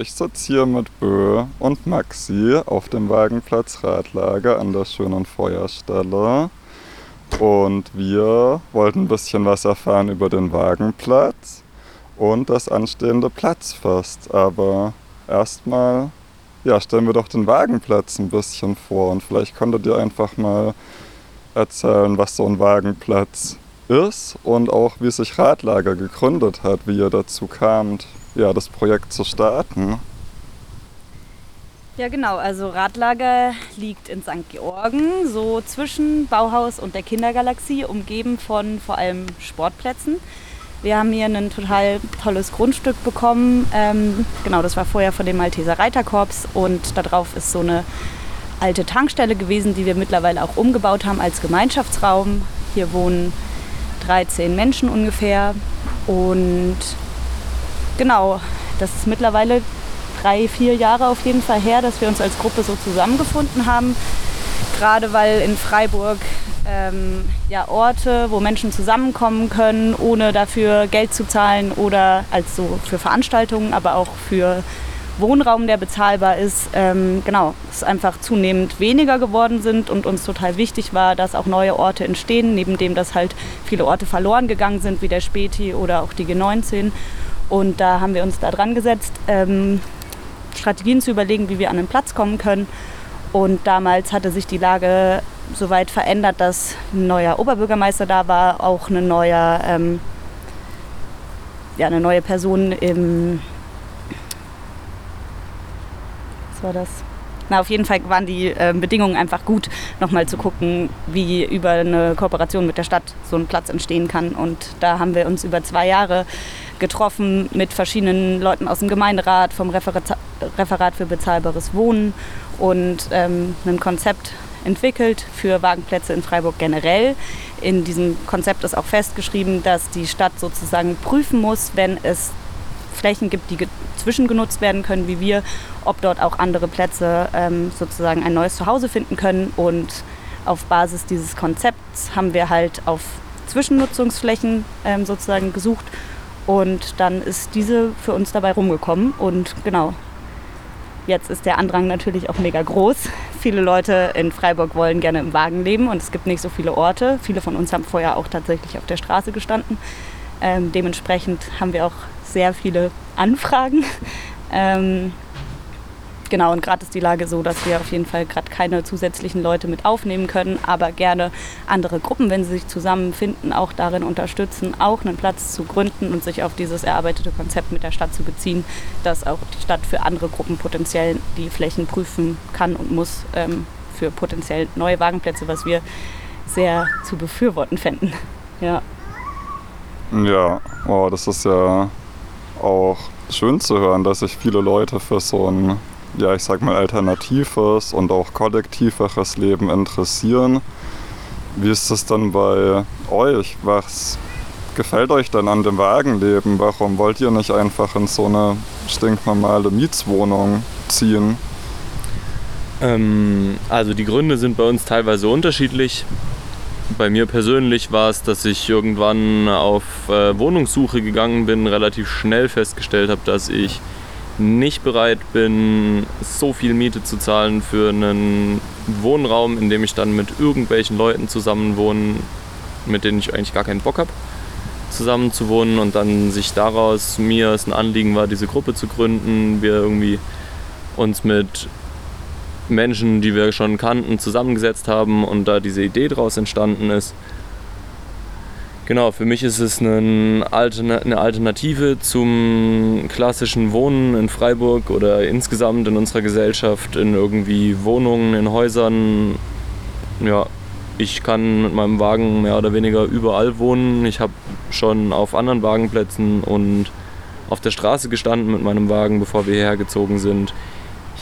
Ich sitze hier mit Bö und Maxi auf dem Wagenplatz Radlager an der schönen Feuerstelle. Und wir wollten ein bisschen was erfahren über den Wagenplatz und das anstehende Platzfest. Aber erstmal ja, stellen wir doch den Wagenplatz ein bisschen vor und vielleicht könntet ihr einfach mal erzählen, was so ein Wagenplatz ist und auch wie sich Radlager gegründet hat, wie ihr dazu kamt, ja, das Projekt zu starten. Ja, genau. Also Radlager liegt in St. Georgen, so zwischen Bauhaus und der Kindergalaxie, umgeben von vor allem Sportplätzen. Wir haben hier ein total tolles Grundstück bekommen. Ähm, genau, das war vorher von dem Malteser Reiterkorps und darauf ist so eine alte Tankstelle gewesen, die wir mittlerweile auch umgebaut haben als Gemeinschaftsraum. Hier wohnen 13 Menschen ungefähr und genau, das ist mittlerweile drei, vier Jahre auf jeden Fall her, dass wir uns als Gruppe so zusammengefunden haben. Gerade weil in Freiburg ähm, ja, Orte, wo Menschen zusammenkommen können, ohne dafür Geld zu zahlen oder also für Veranstaltungen, aber auch für Wohnraum, der bezahlbar ist, ähm, genau, es einfach zunehmend weniger geworden sind und uns total wichtig war, dass auch neue Orte entstehen, neben dem, dass halt viele Orte verloren gegangen sind, wie der Späti oder auch die G19. Und da haben wir uns da dran gesetzt, ähm, Strategien zu überlegen, wie wir an den Platz kommen können. Und damals hatte sich die Lage so weit verändert, dass ein neuer Oberbürgermeister da war, auch eine neue, ähm, ja, eine neue Person im. Was war das? Na, auf jeden Fall waren die äh, Bedingungen einfach gut, nochmal zu gucken, wie über eine Kooperation mit der Stadt so ein Platz entstehen kann. Und da haben wir uns über zwei Jahre getroffen mit verschiedenen Leuten aus dem Gemeinderat, vom Referat, Referat für bezahlbares Wohnen und ähm, ein Konzept entwickelt für Wagenplätze in Freiburg generell. In diesem Konzept ist auch festgeschrieben, dass die Stadt sozusagen prüfen muss, wenn es Flächen gibt, die zwischengenutzt werden können, wie wir, ob dort auch andere Plätze ähm, sozusagen ein neues Zuhause finden können. Und auf Basis dieses Konzepts haben wir halt auf Zwischennutzungsflächen ähm, sozusagen gesucht. Und dann ist diese für uns dabei rumgekommen. Und genau, Jetzt ist der Andrang natürlich auch mega groß. Viele Leute in Freiburg wollen gerne im Wagen leben und es gibt nicht so viele Orte. Viele von uns haben vorher auch tatsächlich auf der Straße gestanden. Ähm, dementsprechend haben wir auch sehr viele Anfragen. Ähm, Genau, und gerade ist die Lage so, dass wir auf jeden Fall gerade keine zusätzlichen Leute mit aufnehmen können, aber gerne andere Gruppen, wenn sie sich zusammenfinden, auch darin unterstützen, auch einen Platz zu gründen und sich auf dieses erarbeitete Konzept mit der Stadt zu beziehen, dass auch die Stadt für andere Gruppen potenziell die Flächen prüfen kann und muss ähm, für potenziell neue Wagenplätze, was wir sehr zu befürworten fänden. Ja. Ja, oh, das ist ja auch schön zu hören, dass sich viele Leute für so ein ja, ich sag mal, alternatives und auch kollektiveres Leben interessieren. Wie ist das dann bei euch? Was gefällt euch denn an dem Wagenleben? Warum wollt ihr nicht einfach in so eine stinknormale Mietswohnung ziehen? Ähm, also die Gründe sind bei uns teilweise unterschiedlich. Bei mir persönlich war es, dass ich irgendwann auf äh, Wohnungssuche gegangen bin, relativ schnell festgestellt habe, dass ich nicht bereit bin, so viel Miete zu zahlen für einen Wohnraum, in dem ich dann mit irgendwelchen Leuten zusammenwohne, mit denen ich eigentlich gar keinen Bock habe, zusammen zu wohnen und dann sich daraus mir es ein Anliegen war, diese Gruppe zu gründen, wir irgendwie uns mit Menschen, die wir schon kannten, zusammengesetzt haben und da diese Idee daraus entstanden ist. Genau, für mich ist es eine Alternative zum klassischen Wohnen in Freiburg oder insgesamt in unserer Gesellschaft, in irgendwie Wohnungen, in Häusern. Ja, ich kann mit meinem Wagen mehr oder weniger überall wohnen. Ich habe schon auf anderen Wagenplätzen und auf der Straße gestanden mit meinem Wagen, bevor wir hierher gezogen sind.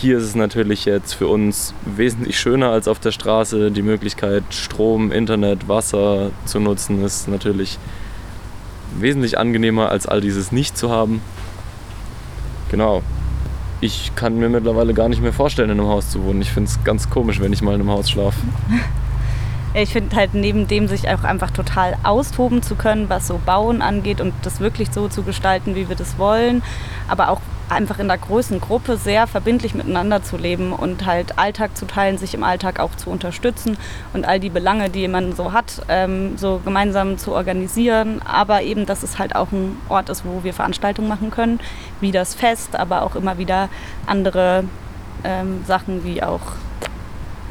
Hier ist es natürlich jetzt für uns wesentlich schöner als auf der Straße. Die Möglichkeit, Strom, Internet, Wasser zu nutzen, ist natürlich wesentlich angenehmer als all dieses nicht zu haben. Genau. Ich kann mir mittlerweile gar nicht mehr vorstellen, in einem Haus zu wohnen. Ich finde es ganz komisch, wenn ich mal in einem Haus schlafe. Ich finde halt neben dem sich auch einfach total austoben zu können, was so Bauen angeht und das wirklich so zu gestalten, wie wir das wollen, aber auch einfach in der großen Gruppe sehr verbindlich miteinander zu leben und halt Alltag zu teilen, sich im Alltag auch zu unterstützen und all die Belange, die man so hat, ähm, so gemeinsam zu organisieren. Aber eben, dass es halt auch ein Ort ist, wo wir Veranstaltungen machen können, wie das Fest, aber auch immer wieder andere ähm, Sachen wie auch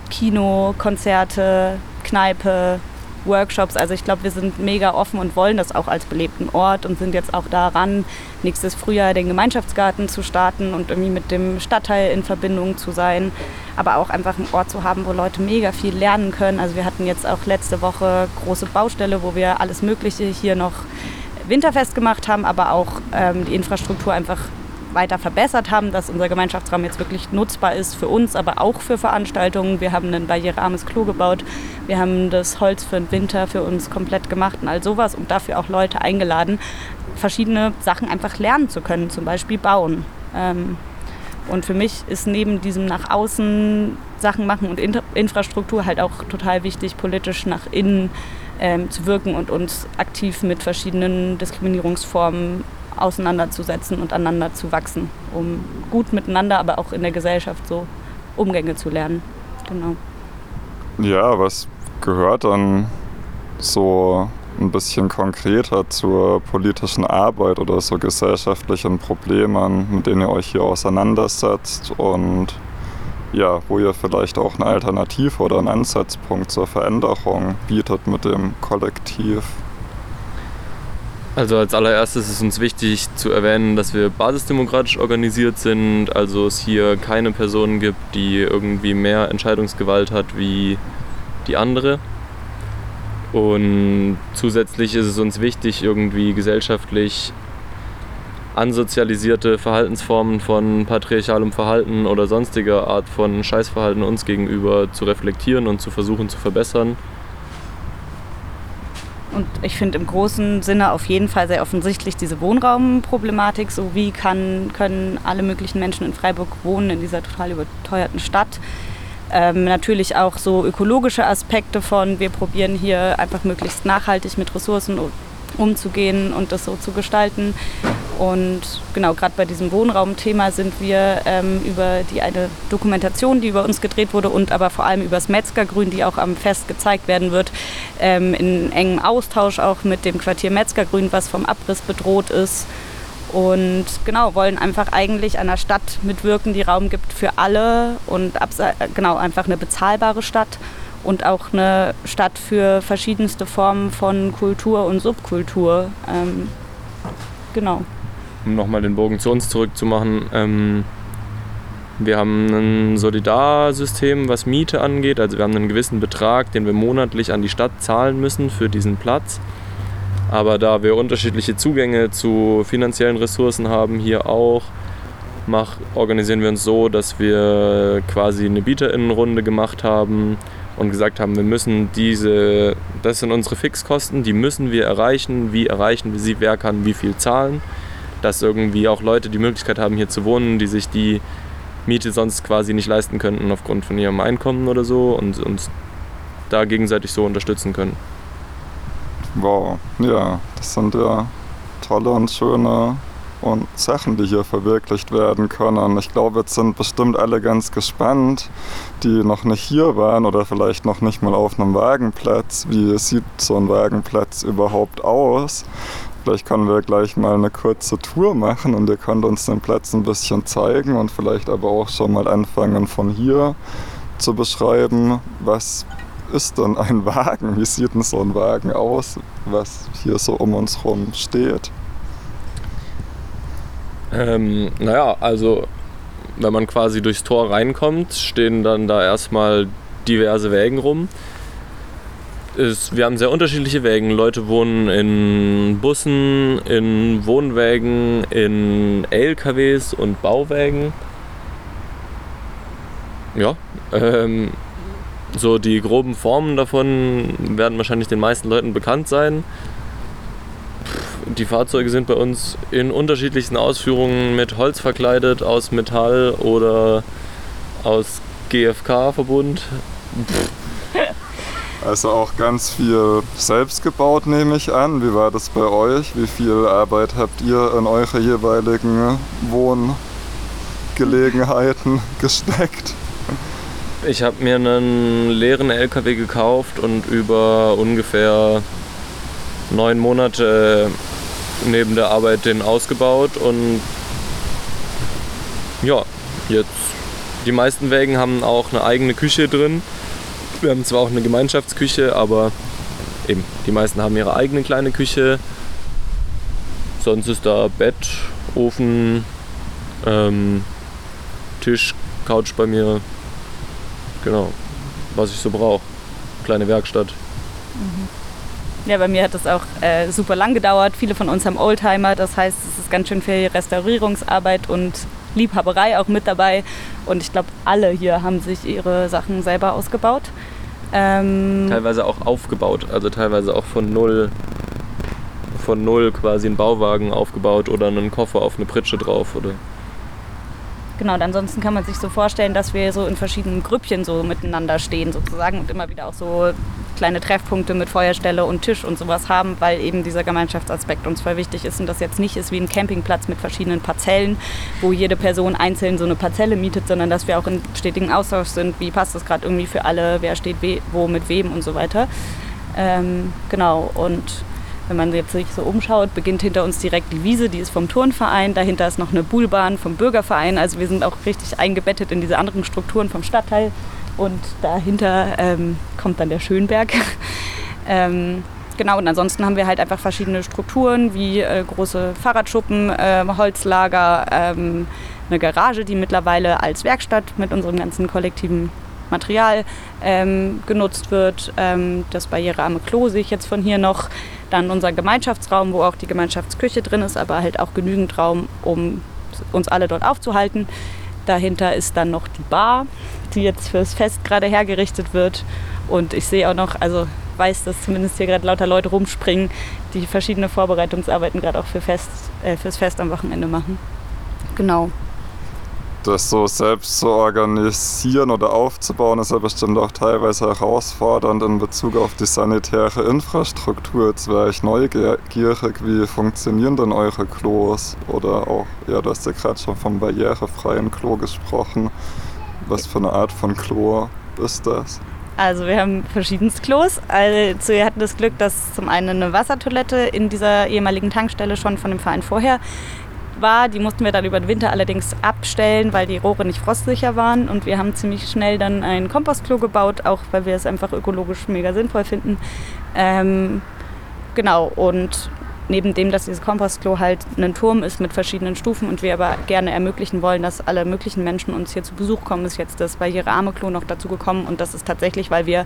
Kino, Konzerte, Kneipe, Workshops. Also ich glaube, wir sind mega offen und wollen das auch als belebten Ort und sind jetzt auch daran, nächstes Frühjahr den Gemeinschaftsgarten zu starten und irgendwie mit dem Stadtteil in Verbindung zu sein. Aber auch einfach einen Ort zu haben, wo Leute mega viel lernen können. Also wir hatten jetzt auch letzte Woche große Baustelle, wo wir alles Mögliche hier noch winterfest gemacht haben, aber auch ähm, die Infrastruktur einfach weiter verbessert haben, dass unser Gemeinschaftsraum jetzt wirklich nutzbar ist für uns, aber auch für Veranstaltungen. Wir haben ein barrierearmes Klo gebaut. Wir haben das Holz für den Winter für uns komplett gemacht und all sowas und dafür auch Leute eingeladen, verschiedene Sachen einfach lernen zu können, zum Beispiel bauen. Ähm, und für mich ist neben diesem nach außen Sachen machen und Infrastruktur halt auch total wichtig, politisch nach innen ähm, zu wirken und uns aktiv mit verschiedenen Diskriminierungsformen auseinanderzusetzen und aneinander zu wachsen, um gut miteinander, aber auch in der Gesellschaft so Umgänge zu lernen. Genau. Ja, was gehört dann so ein bisschen konkreter zur politischen Arbeit oder so gesellschaftlichen Problemen, mit denen ihr euch hier auseinandersetzt und ja, wo ihr vielleicht auch eine Alternative oder einen Ansatzpunkt zur Veränderung bietet mit dem Kollektiv? Also als allererstes ist uns wichtig zu erwähnen, dass wir basisdemokratisch organisiert sind, also es hier keine Person gibt, die irgendwie mehr Entscheidungsgewalt hat wie die andere. Und zusätzlich ist es uns wichtig, irgendwie gesellschaftlich ansozialisierte Verhaltensformen von patriarchalem Verhalten oder sonstiger Art von Scheißverhalten uns gegenüber zu reflektieren und zu versuchen zu verbessern und ich finde im großen Sinne auf jeden Fall sehr offensichtlich diese Wohnraumproblematik. So wie kann, können alle möglichen Menschen in Freiburg wohnen in dieser total überteuerten Stadt. Ähm, natürlich auch so ökologische Aspekte von, wir probieren hier einfach möglichst nachhaltig mit Ressourcen umzugehen und das so zu gestalten. Und genau, gerade bei diesem Wohnraumthema sind wir ähm, über die eine Dokumentation, die über uns gedreht wurde und aber vor allem über das Metzgergrün, die auch am Fest gezeigt werden wird, ähm, in engem Austausch auch mit dem Quartier Metzgergrün, was vom Abriss bedroht ist. Und genau, wollen einfach eigentlich einer Stadt mitwirken, die Raum gibt für alle und genau einfach eine bezahlbare Stadt und auch eine Stadt für verschiedenste Formen von Kultur und Subkultur. Ähm, genau um nochmal den Bogen zu uns zurückzumachen, ähm, wir haben ein Solidarsystem, was Miete angeht. Also wir haben einen gewissen Betrag, den wir monatlich an die Stadt zahlen müssen für diesen Platz. Aber da wir unterschiedliche Zugänge zu finanziellen Ressourcen haben, hier auch, mach, organisieren wir uns so, dass wir quasi eine Bieterinnenrunde gemacht haben und gesagt haben, wir müssen diese, das sind unsere Fixkosten, die müssen wir erreichen. Wie erreichen wir sie? Wer kann wie viel zahlen? Dass irgendwie auch Leute die Möglichkeit haben, hier zu wohnen, die sich die Miete sonst quasi nicht leisten könnten aufgrund von ihrem Einkommen oder so und uns da gegenseitig so unterstützen können. Wow, ja, das sind ja tolle und schöne und Sachen, die hier verwirklicht werden können. Ich glaube, jetzt sind bestimmt alle ganz gespannt, die noch nicht hier waren oder vielleicht noch nicht mal auf einem Wagenplatz. Wie sieht so ein Wagenplatz überhaupt aus? Vielleicht können wir gleich mal eine kurze Tour machen und ihr könnt uns den Platz ein bisschen zeigen und vielleicht aber auch schon mal anfangen von hier zu beschreiben, was ist denn ein Wagen? Wie sieht denn so ein Wagen aus, was hier so um uns herum steht? Ähm, naja, also wenn man quasi durchs Tor reinkommt, stehen dann da erstmal diverse Wägen rum ist, wir haben sehr unterschiedliche Wägen. Leute wohnen in Bussen, in Wohnwägen, in LKWs und Bauwägen. Ja, ähm, so die groben Formen davon werden wahrscheinlich den meisten Leuten bekannt sein. Die Fahrzeuge sind bei uns in unterschiedlichsten Ausführungen mit Holz verkleidet, aus Metall oder aus GFK-Verbund. Also auch ganz viel selbst gebaut, nehme ich an. Wie war das bei euch? Wie viel Arbeit habt ihr in eure jeweiligen Gelegenheiten gesteckt? Ich habe mir einen leeren LKW gekauft und über ungefähr neun Monate neben der Arbeit den ausgebaut und ja, jetzt die meisten Wägen haben auch eine eigene Küche drin. Wir haben zwar auch eine Gemeinschaftsküche, aber eben die meisten haben ihre eigene kleine Küche. Sonst ist da Bett, Ofen, ähm, Tisch, Couch bei mir. Genau, was ich so brauche. Kleine Werkstatt. Ja, bei mir hat das auch äh, super lang gedauert. Viele von uns haben Oldtimer, das heißt, es ist ganz schön viel Restaurierungsarbeit und Liebhaberei auch mit dabei. Und ich glaube, alle hier haben sich ihre Sachen selber ausgebaut. Ähm, Teilweise auch aufgebaut, also teilweise auch von null, von null quasi einen Bauwagen aufgebaut oder einen Koffer auf eine Pritsche drauf oder Genau, und ansonsten kann man sich so vorstellen, dass wir so in verschiedenen Grüppchen so miteinander stehen sozusagen und immer wieder auch so kleine Treffpunkte mit Feuerstelle und Tisch und sowas haben, weil eben dieser Gemeinschaftsaspekt uns voll wichtig ist und das jetzt nicht ist wie ein Campingplatz mit verschiedenen Parzellen, wo jede Person einzeln so eine Parzelle mietet, sondern dass wir auch in stetigen Austausch sind, wie passt das gerade irgendwie für alle, wer steht wo mit wem und so weiter. Ähm, genau, und wenn man jetzt sich so umschaut, beginnt hinter uns direkt die Wiese, die ist vom Turnverein. Dahinter ist noch eine Buhlbahn vom Bürgerverein. Also wir sind auch richtig eingebettet in diese anderen Strukturen vom Stadtteil. Und dahinter ähm, kommt dann der Schönberg. ähm, genau, und ansonsten haben wir halt einfach verschiedene Strukturen, wie äh, große Fahrradschuppen, äh, Holzlager, ähm, eine Garage, die mittlerweile als Werkstatt mit unserem ganzen kollektiven Material ähm, genutzt wird. Ähm, das barrierearme Klo sehe ich jetzt von hier noch. Dann unser Gemeinschaftsraum, wo auch die Gemeinschaftsküche drin ist, aber halt auch genügend Raum, um uns alle dort aufzuhalten. Dahinter ist dann noch die Bar, die jetzt fürs Fest gerade hergerichtet wird. Und ich sehe auch noch, also weiß, dass zumindest hier gerade lauter Leute rumspringen, die verschiedene Vorbereitungsarbeiten gerade auch für Fest, äh, fürs Fest am Wochenende machen. Genau. Das so selbst zu organisieren oder aufzubauen, ist ja bestimmt auch teilweise herausfordernd in Bezug auf die sanitäre Infrastruktur. Jetzt wäre ich neugierig, wie funktionieren denn eure Klos? Oder auch, ja, du hast ja gerade schon vom barrierefreien Klo gesprochen. Was für eine Art von Klo ist das? Also wir haben verschiedenste Klos. Also wir hatten das Glück, dass zum einen eine Wassertoilette in dieser ehemaligen Tankstelle schon von dem Verein vorher war. Die mussten wir dann über den Winter allerdings abstellen, weil die Rohre nicht frostsicher waren. Und wir haben ziemlich schnell dann ein Kompostklo gebaut, auch weil wir es einfach ökologisch mega sinnvoll finden. Ähm, genau, und neben dem, dass dieses Kompostklo halt ein Turm ist mit verschiedenen Stufen und wir aber gerne ermöglichen wollen, dass alle möglichen Menschen uns hier zu Besuch kommen, ist jetzt das barrierearme Klo noch dazu gekommen. Und das ist tatsächlich, weil wir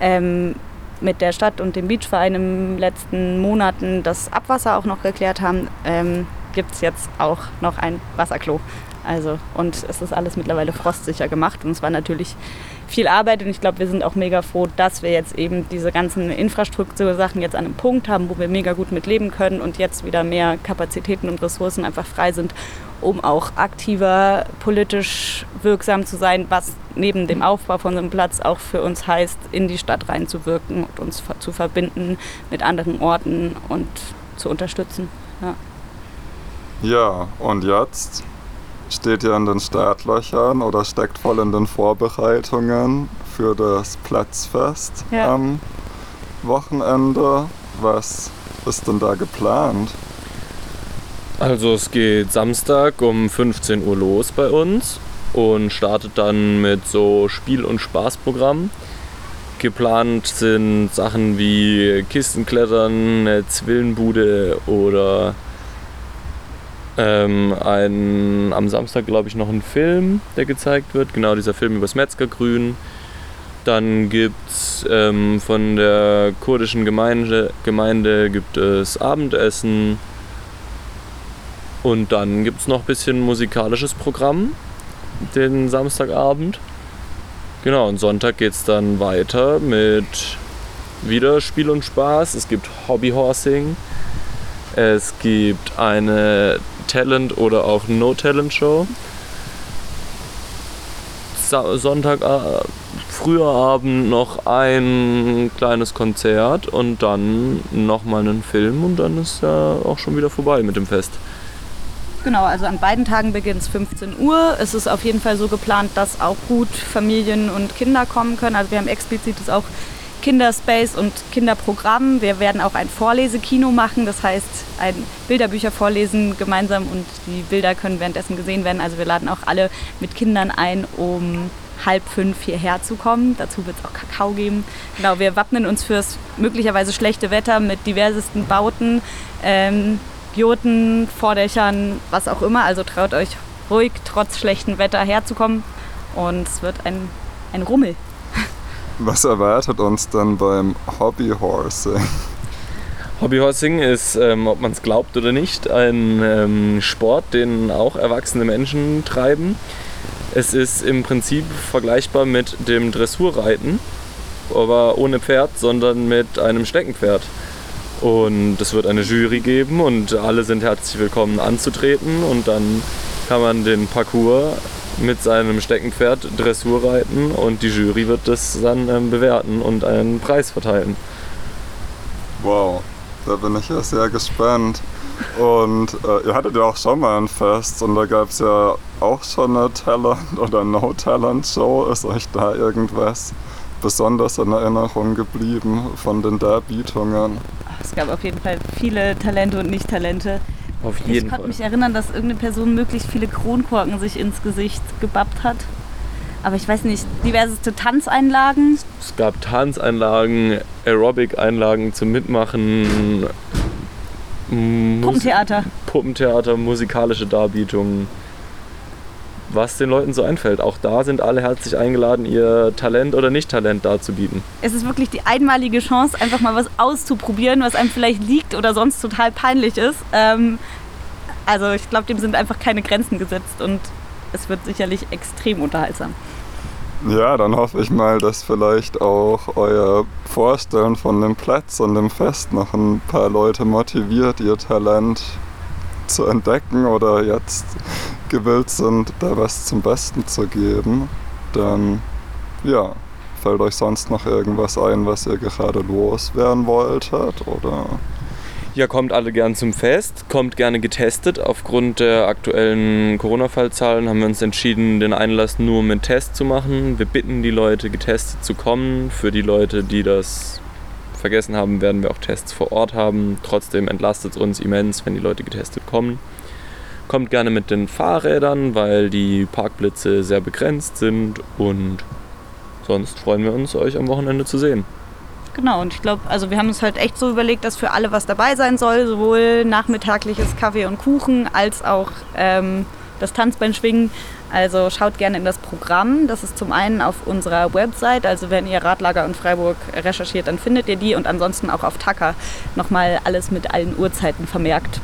ähm, mit der Stadt und dem Beachverein in den letzten Monaten das Abwasser auch noch geklärt haben. Ähm, gibt es jetzt auch noch ein Wasserklo. Also, und es ist alles mittlerweile frostsicher gemacht. Und es war natürlich viel Arbeit. Und ich glaube, wir sind auch mega froh, dass wir jetzt eben diese ganzen Infrastruktursachen jetzt an einem Punkt haben, wo wir mega gut mit leben können und jetzt wieder mehr Kapazitäten und Ressourcen einfach frei sind, um auch aktiver politisch wirksam zu sein, was neben dem Aufbau von so einem Platz auch für uns heißt, in die Stadt reinzuwirken und uns zu verbinden mit anderen Orten und zu unterstützen. Ja. Ja, und jetzt steht ihr in den Startlöchern oder steckt voll in den Vorbereitungen für das Platzfest Ja. am Wochenende. Was ist denn da geplant? Also es geht Samstag um 15 Uhr los bei uns und startet dann mit so Spiel- und Spaßprogramm. Geplant sind Sachen wie Kistenklettern, eine Zwillenbude oder ähm, ein, am Samstag glaube ich noch ein Film, der gezeigt wird. Genau dieser Film über das Metzgergrün. Dann gibt es ähm, von der kurdischen Gemeinde, Gemeinde gibt es Abendessen. Und dann gibt es noch ein bisschen musikalisches Programm den Samstagabend. Genau, und Sonntag geht es dann weiter mit wieder Spiel und Spaß. Es gibt Hobbyhorsing. Es gibt eine Talent- oder auch No-Talent-Show. Sa- Sonntag, äh, früher Abend noch ein kleines Konzert und dann nochmal einen Film und dann ist ja auch schon wieder vorbei mit dem Fest. Genau, also an beiden Tagen beginnt es 15 Uhr. Es ist auf jeden Fall so geplant, dass auch gut Familien und Kinder kommen können. Also wir haben explizites auch Kinderspace und Kinderprogramm. Wir werden auch ein Vorlesekino machen, das heißt ein Bilderbücher vorlesen gemeinsam und die Bilder können währenddessen gesehen werden. Also wir laden auch alle mit Kindern ein, um halb fünf hierher zu kommen. Dazu wird es auch Kakao geben. Genau, wir wappnen uns fürs möglicherweise schlechte Wetter mit diversesten Bauten. Ähm, Gurten, Vordächern, was auch immer. Also traut euch ruhig trotz schlechtem Wetter herzukommen und es wird ein, ein Rummel. Was erwartet uns dann beim Hobbyhorsing? Hobbyhorsing ist, ähm, ob man es glaubt oder nicht, ein ähm, Sport, den auch erwachsene Menschen treiben. Es ist im Prinzip vergleichbar mit dem Dressurreiten, aber ohne Pferd, sondern mit einem Steckenpferd. Und es wird eine Jury geben und alle sind herzlich willkommen anzutreten und dann kann man den Parcours mit seinem Steckenpferd Dressur reiten und die Jury wird das dann ähm, bewerten und einen Preis verteilen. Wow, da bin ich ja sehr gespannt. Und äh, ihr hattet ja auch schon mal ein Fest und da gab es ja auch schon eine Talent- oder No-Talent-Show. Ist euch da irgendwas besonders in Erinnerung geblieben von den Darbietungen? Es gab auf jeden Fall viele Talente und Nicht-Talente. Auf Ich jeden konnte Fall. mich erinnern, dass irgendeine Person möglichst viele Kronkorken sich ins Gesicht gebappt hat. Aber ich weiß nicht, diverseste Tanzeinlagen. Es gab Tanzeinlagen, Aerobic-Einlagen zum Mitmachen, Puppentheater. Puppentheater, musikalische Darbietungen. Was den Leuten so einfällt. Auch da sind alle herzlich eingeladen, ihr Talent oder Nicht-Talent darzubieten. Es ist wirklich die einmalige Chance, einfach mal was auszuprobieren, was einem vielleicht liegt oder sonst total peinlich ist. Ähm, also ich glaube, dem sind einfach keine Grenzen gesetzt und es wird sicherlich extrem unterhaltsam. Ja, dann hoffe ich mal, dass vielleicht auch euer Vorstellen von dem Platz und dem Fest noch ein paar Leute motiviert, ihr Talent zu entdecken oder jetzt gewillt sind, da was zum Besten zu geben. Dann, ja, fällt euch sonst noch irgendwas ein, was ihr gerade loswerden wolltet oder... Ja, kommt alle gern zum Fest, kommt gerne getestet. Aufgrund der aktuellen Corona-Fallzahlen haben wir uns entschieden, den Einlass nur mit Test zu machen. Wir bitten die Leute, getestet zu kommen. Für die Leute, die das vergessen haben, werden wir auch Tests vor Ort haben. Trotzdem entlastet es uns immens, wenn die Leute getestet kommen. Kommt gerne mit den Fahrrädern, weil die Parkplätze sehr begrenzt sind und sonst freuen wir uns, euch am Wochenende zu sehen. Genau, und ich glaube, also wir haben uns halt echt so überlegt, dass für alle was dabei sein soll, sowohl nachmittagliches Kaffee und Kuchen als auch ähm, das Tanzbeinschwingen. Also schaut gerne in das Programm. Das ist zum einen auf unserer Website, also wenn ihr Radlager und Freiburg recherchiert, dann findet ihr die und ansonsten auch auf Tacker nochmal alles mit allen Uhrzeiten vermerkt.